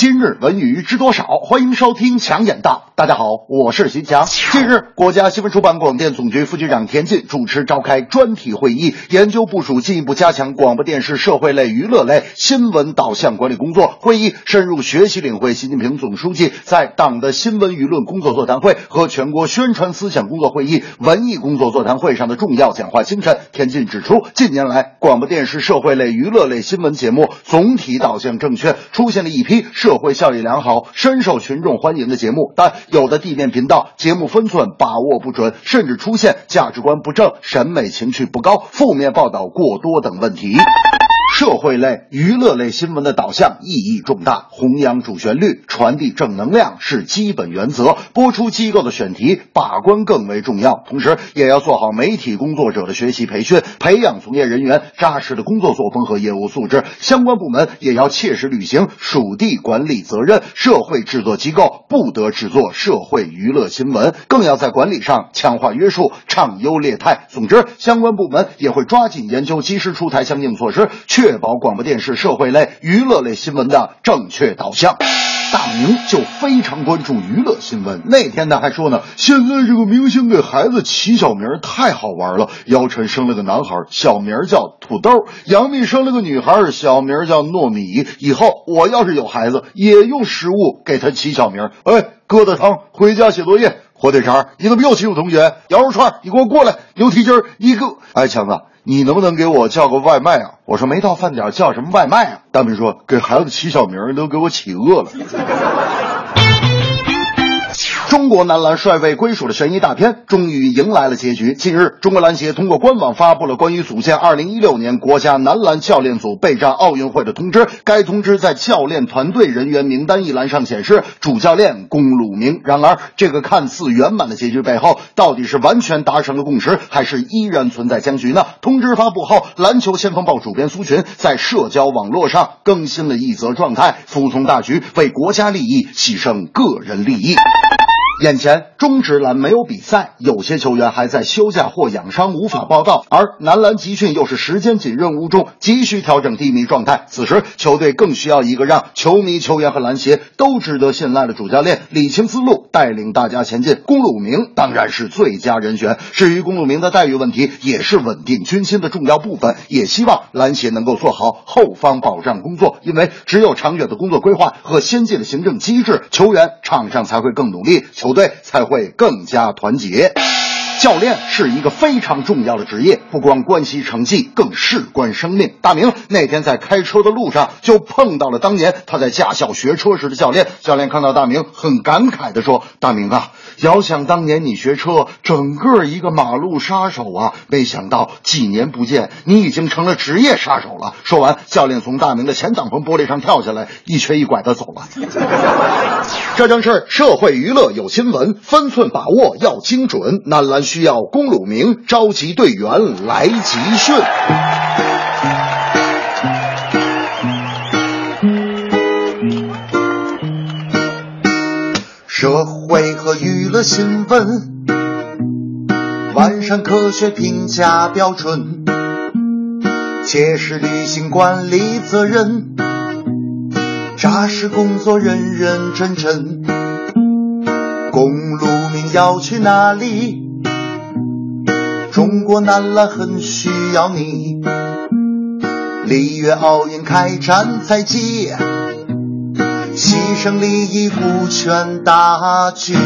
今日文娱知多少？欢迎收听强眼道。大家好，我是徐强。近日，国家新闻出版广电总局副局长田进主持召开专题会议，研究部署进一步加强广播电视社会类、娱乐类新闻导向管理工作。会议深入学习领会习近平总书记在党的新闻舆论工作座谈会和全国宣传思想工作会议文艺工作座谈会上的重要讲话精神。田进指出，近年来广播电视社会类、娱乐类新闻节目总体导向正确，出现了一批社社会效益良好、深受群众欢迎的节目，但有的地面频道节目分寸把握不准，甚至出现价值观不正、审美情趣不高、负面报道过多等问题。社会类、娱乐类新闻的导向意义重大，弘扬主旋律、传递正能量是基本原则。播出机构的选题把关更为重要，同时也要做好媒体工作者的学习培训，培养从业人员扎实的工作作风和业务素质。相关部门也要切实履行属地管理责任，社会制作机构不得制作社会娱乐新闻，更要在管理上强化约束，畅优劣汰。总之，相关部门也会抓紧研究，及时出台相应措施，确确保广播电视社会类、娱乐类新闻的正确导向。大明就非常关注娱乐新闻，那天他还说呢，现在这个明星给孩子起小名太好玩了。姚晨生了个男孩，小名叫土豆；杨幂生了个女孩，小名叫糯米。以后我要是有孩子，也用食物给他起小名。哎，疙瘩汤回家写作业，火腿肠你怎么又欺负同学？羊肉串你给我过来，牛蹄筋你给我……哎，强子。你能不能给我叫个外卖啊？我说没到饭点叫什么外卖啊？大明说给孩子起小名都给我起饿了。中国男篮帅位归属的悬疑大片终于迎来了结局。近日，中国篮协通过官网发布了关于组建2016年国家男篮教练组备战奥运会的通知。该通知在教练团队人员名单一栏上显示主教练龚鲁明。然而，这个看似圆满的结局背后，到底是完全达成了共识，还是依然存在僵局呢？通知发布后，篮球先锋报主编苏群在社交网络上更新了一则状态：服从大局，为国家利益牺牲个人利益。眼前中职篮没有比赛，有些球员还在休假或养伤无法报到，而男篮集训又是时间紧任务重，急需调整低迷状态。此时球队更需要一个让球迷、球员和篮协都值得信赖的主教练，理清思路，带领大家前进。公鲁明当然是最佳人选。至于公鲁明的待遇问题，也是稳定军心的重要部分。也希望篮协能够做好后方保障工作，因为只有长远的工作规划和先进的行政机制，球员场上才会更努力。球。球队才会更加团结。教练是一个非常重要的职业，不光关系成绩，更事关生命。大明那天在开车的路上就碰到了当年他在驾校学车时的教练。教练看到大明，很感慨地说：“大明啊，遥想当年你学车，整个一个马路杀手啊！没想到几年不见，你已经成了职业杀手了。”说完，教练从大明的前挡风玻璃上跳下来，一瘸一拐地走了。这正是社会娱乐有新闻，分寸把握要精准。男篮。需要龚鲁明召集队员来集训。社会和娱乐新闻，完善科学评价标准，切实履行管理责任，扎实工作认认真真。龚鲁明要去哪里？中国男篮很需要你，里约奥运开战在即，牺牲利益顾全大局。